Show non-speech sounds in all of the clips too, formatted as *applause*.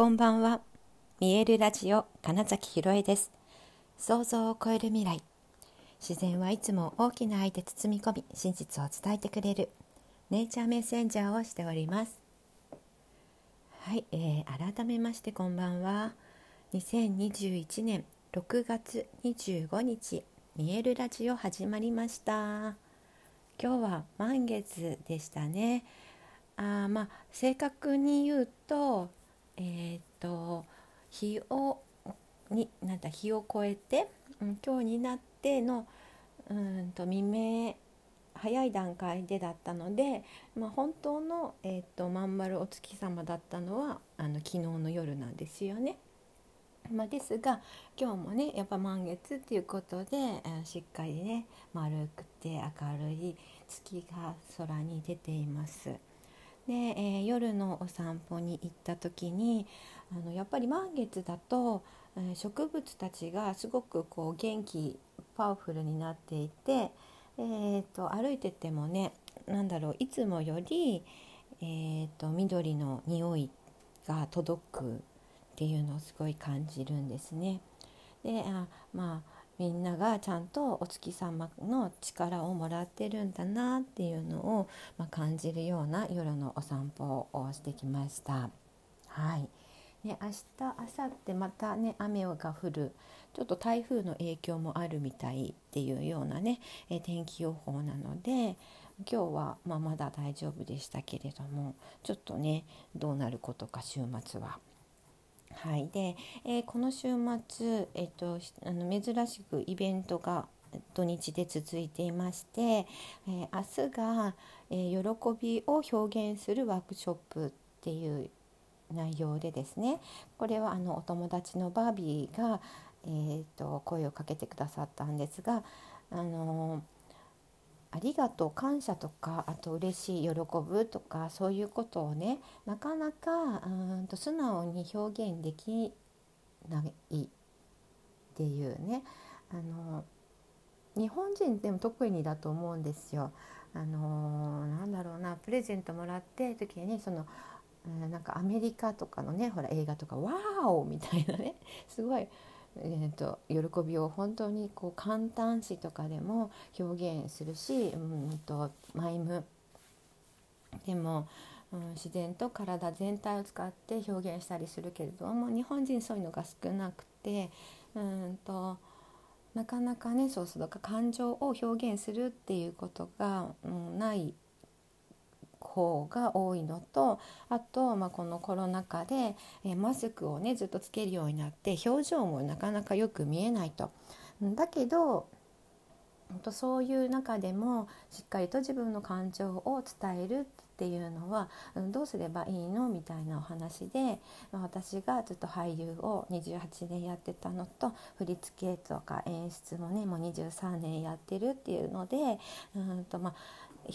こんばんは。見えるラジオ金崎ひろえです。想像を超える未来。自然はいつも大きな愛で包み込み、真実を伝えてくれるネイチャーメッセンジャーをしております。はい、えー、改めましてこんばんは。2021年6月25日、見えるラジオ始まりました。今日は満月でしたね。あまあ正確に言うとえっ、と日をになんだ日を超えて、うん、今日になってのうんと未明早い段階でだったので、まあ、本当の、えーと、まん丸お月様だったのはあの昨日の夜なんですよね。まあ、ですが今日もねやっぱ満月っていうことで、えー、しっかりね丸くて明るい月が空に出ています。で、えー、夜のお散歩に行った時にあのやっぱり満月だと、えー、植物たちがすごくこう元気パワフルになっていて、えーと、歩いててもね何だろういつもより、えーと、と緑の匂いが届くっていうのをすごい感じるんですね。であまあみんながちゃんとお月様の力をもらってるんだなっていうのを、ま、感じるような夜のお散歩をしてきました。はい。ね、明日明後日またね雨が降る。ちょっと台風の影響もあるみたいっていうようなね、え天気予報なので今日は、まあ、まだ大丈夫でしたけれどもちょっとねどうなることか週末は。はい。でえー、この週末、えーと、あの珍しくイベントが土日で続いていまして、えー、明日が、えー、喜びを表現するワークショップっていう内容でですねこれはあのお友達のバービーが、えーと声をかけてくださったんですが、あのーありがとう感謝とかあと嬉しい喜ぶとかそういうことをねなかなかうんと素直に表現できないっていうねあの日本人でも特にだと思うんですよ。あのなんだろうなプレゼントもらって時にそのなんかアメリカとかのねほら映画とか「ワーオ!」みたいなねすごいえーと、喜びを本当にこう簡単詞とかでも表現するし、うんと、マイム。でも、うん、自然と体全体を使って表現したりするけれども日本人そういうのが少なくてうんとなかなかねそうすると感情を表現するっていうことが、うん、ない方が多いのとあと、まあ、このコロナ禍で、えマスクをねずっとつけるようになって表情もなかなかよく見えないと。だけどそういう中でもしっかりと自分の感情を伝えるっていうのはどうすればいいのみたいなお話で私がずっと俳優を28年やってたのと振り付けとか演出もねもう23年やってるっていうのでうんと、まあ、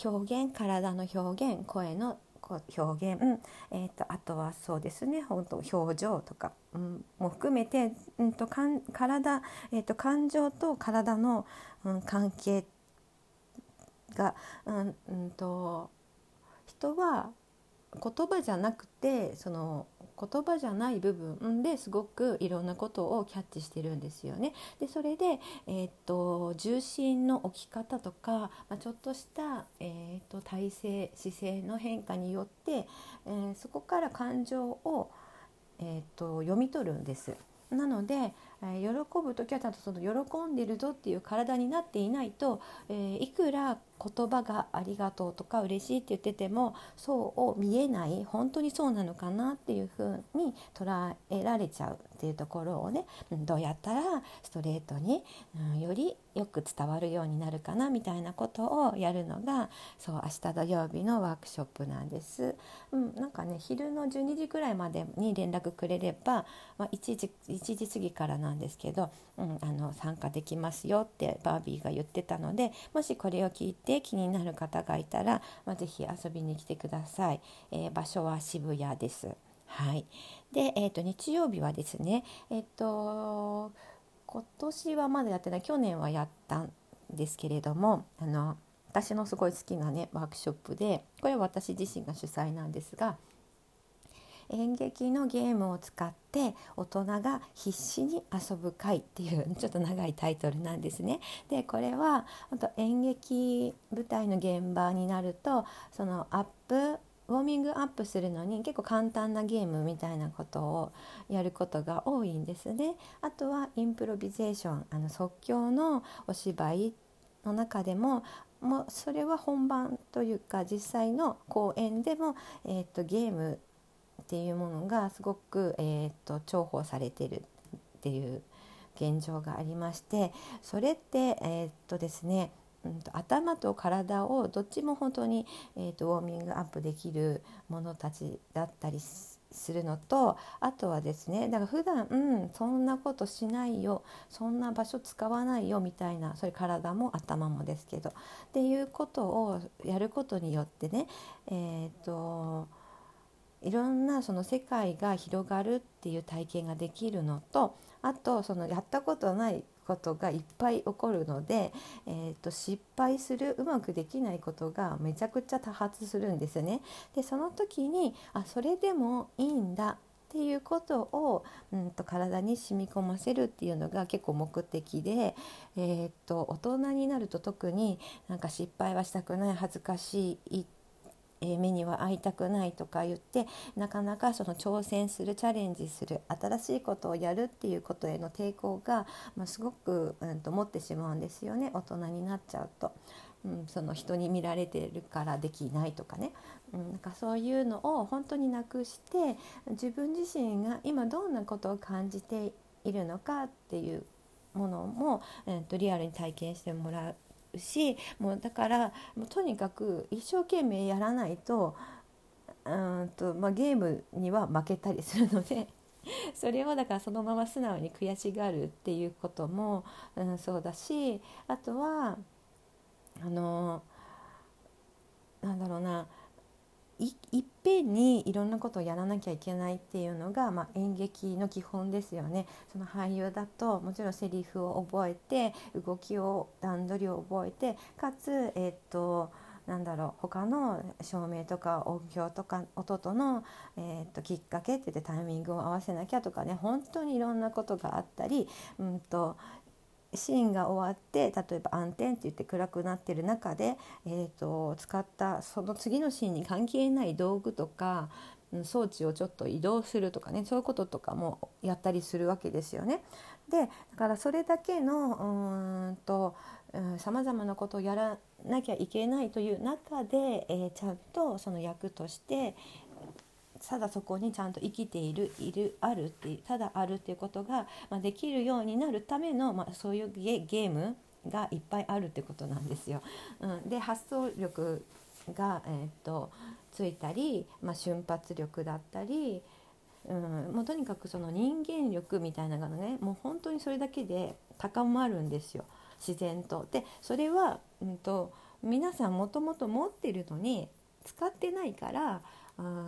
表現体の表現声の表現、えーと、あとはそうですね本当表情とか、うん、も含めて、うんと、かん体、えーと、感情と体の、うん、関係が、うんうんと人は言葉じゃなくてその言葉じゃない部分ですごくいろんなことをキャッチしてるんですよね。でそれで、えー、っと重心の置き方とか、まあ、ちょっとした、えー、っと体勢姿勢の変化によって、えー、そこから感情を、えっと読み取るんです。なので、え喜ぶ時はちゃんとその喜んでるぞっていう体になっていないと、えー、いくら言葉が「ありがとう」とか「嬉しい」って言っててもそうを見えない本当にそうなのかなっていうふうに捉えられちゃう。っていうところをねどうやったらストレートに、うん、よりよく伝わるようになるかなみたいなことをやるのがそう明日土曜日のワークショップなんです。うん、なんかね昼の12時くらいまでに連絡くれれば、まあ、1, 時1時過ぎからなんですけど、うん、あの参加できますよってバービーが言ってたのでもしこれを聞いて気になる方がいたら、まあ、ぜひ遊びに来てください。えー、場所は渋谷です。はい、で、えーと、日曜日はですね、えーと、今年はまだやってない去年はやったんですけれどもあの私のすごい好きなねワークショップでこれは私自身が主催なんですが、演劇のゲームを使って大人が必死に遊ぶ会っていう *laughs* ちょっと長いタイトルなんですね。でこれは本当演劇舞台の現場になるとそのアップウォーミングアップするのに結構簡単なゲームみたいなことをやることが多いんですね。あとはインプロビゼーションあの即興のお芝居の中でももうそれは本番というか実際の公演でも、えーと、ゲームっていうものがすごく、えーと、重宝されてるっていう現状がありましてそれってえっ、とですねうんと、頭と体をどっちも本当に、えーと、ウォーミングアップできるものたちだったりするのとあとはですねだから普段うんそんなことしないよそんな場所使わないよみたいなそれ体も頭もですけどっていうことをやることによってねえっ、ー、といろんなその世界が広がるっていう体験ができるのとあとそのやったことないことがいっぱい起こるので、えーと、失敗するうまくできないことがめちゃくちゃ多発するんですね。でその時にあそれでもいいんだっていうことを、うんと、体に染み込ませるっていうのが結構目的で、えーと大人になると特になんか失敗はしたくない恥ずかしいっえ目には会いたくないとか言ってなかなかその挑戦するチャレンジする新しいことをやるっていうことへの抵抗が、まあ、すごく、うん、と持ってしまうんですよね大人になっちゃうと。うん、その人に見られてるからできないとかね、うん、なんかそういうのを本当になくして自分自身が今どんなことを感じているのかっていうものも、えー、とリアルに体験してもらしもうだからもうとにかく一生懸命やらないとうんと、まあ、ゲームには負けたりするので *laughs* それをだからそのまま素直に悔しがるっていうことも、うん、そうだしあとはあのなんだろうないいっぺんにいろんなことをやらなきゃいけないっていうのが、まあ、演劇の基本ですよね。その俳優だともちろんセリフを覚えて動きを段取りを覚えてかつ、えー、っとなんだろう他の照明とか音響とか音との、えー、っときっかけって言ってタイミングを合わせなきゃとかね本当にいろんなことがあったり、うんとシーンが終わって例えば暗転って言って暗くなってる中で、えーと、使ったその次のシーンに関係ない道具とか装置をちょっと移動するとかねそういうこととかもやったりするわけですよね。でだからそれだけのうんとさまざまなことをやらなきゃいけないという中で、えー、ちゃんとその役として、ただそこにちゃんと生きているいるあるってただあるっていうことが、まあ、できるようになるための、まあ、そういうゲームがいっぱいあるってことなんですよ。うん、で発想力が、えー、っとついたり、まあ、瞬発力だったり、うん、もうとにかくその人間力みたいなのがねもう本当にそれだけで高まるんですよ自然と。でそれは、うんと皆さんもともと持ってるのに使ってないから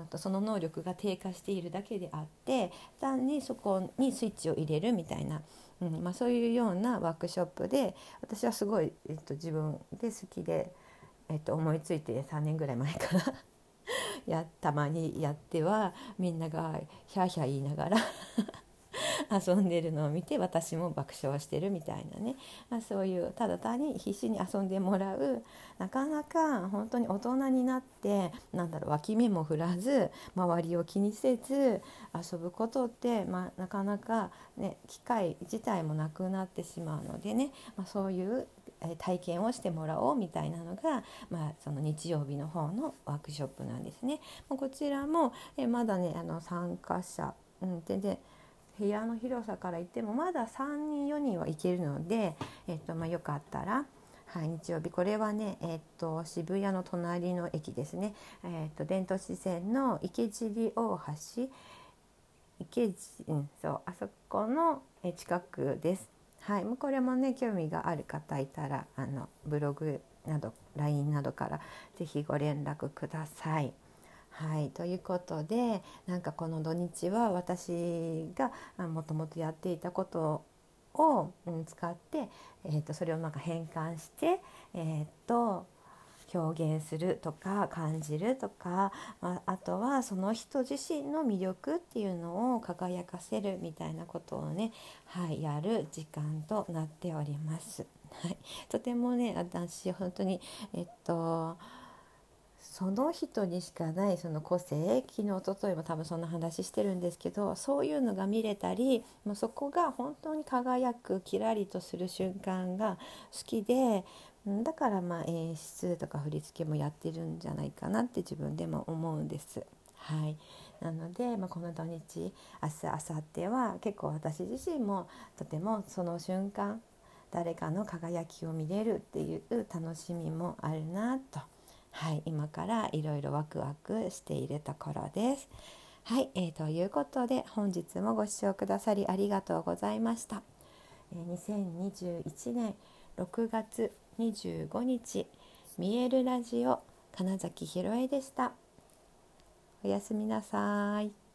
とその能力が低下しているだけであって単にそこにスイッチを入れるみたいな、うんまあ、そういうようなワークショップで私はすごい、えっと、自分で好きで、えっと、思いついて3年ぐらい前から *laughs* やたまにやってはみんながヒャーヒャー言いながら遊んでるのを見て私も爆笑してるみたいなね、まあ、そういうただ単に必死に遊んでもらう。なかなか本当に大人になってなんだろう脇目も振らず周りを気にせず遊ぶことって、まあ、なかなか、ね、機会自体もなくなってしまうのでね、まあ、そういう体験をしてもらおうみたいなのが、まあ、その日曜日の方のワークショップなんですね。こちらもまだねあの参加者、うん、全然部屋の広さから言ってもまだ3人4人はいけるので、えっとまあ、よかったら、はい、日曜日これはね、えっと、渋谷の隣の駅ですね、えっと、伝統支線の池尻大橋池うん、そうあそこの近くです。はい、もうこれもね興味がある方いたらあのブログなど LINE などから是非ご連絡ください。はいということでなんかこの土日は私がもともとやっていたことを、うん、使って、えーと、それをなんか変換して、えーと表現するとか感じるとか、まあ、あとはその人自身の魅力っていうのを輝かせるみたいなことをね、はい、やる時間となっております。はい、とてもね私本当にえっとその人にしかないその個性昨日おとといも多分そんな話してるんですけどそういうのが見れたりもうそこが本当に輝くキラリとする瞬間が好きでだからまあ演出とか振り付けもやってるんじゃないかなって自分でも思うんです。はい、なので、まあ、この土日明日明後日は結構私自身もとてもその瞬間誰かの輝きを見れるっていう楽しみもあるなと。はい、今からいろいろワクワクしているところです。はい、えー、ということで本日もご視聴くださりありがとうございました。えー、2021年6月25日見えるラジオ金崎ひろえでした。おやすみなさい。